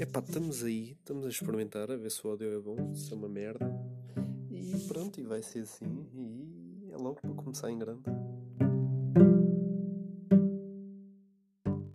Epá, estamos aí, estamos a experimentar, a ver se o áudio é bom, se é uma merda. E pronto, e vai ser assim. E é logo para começar em grande.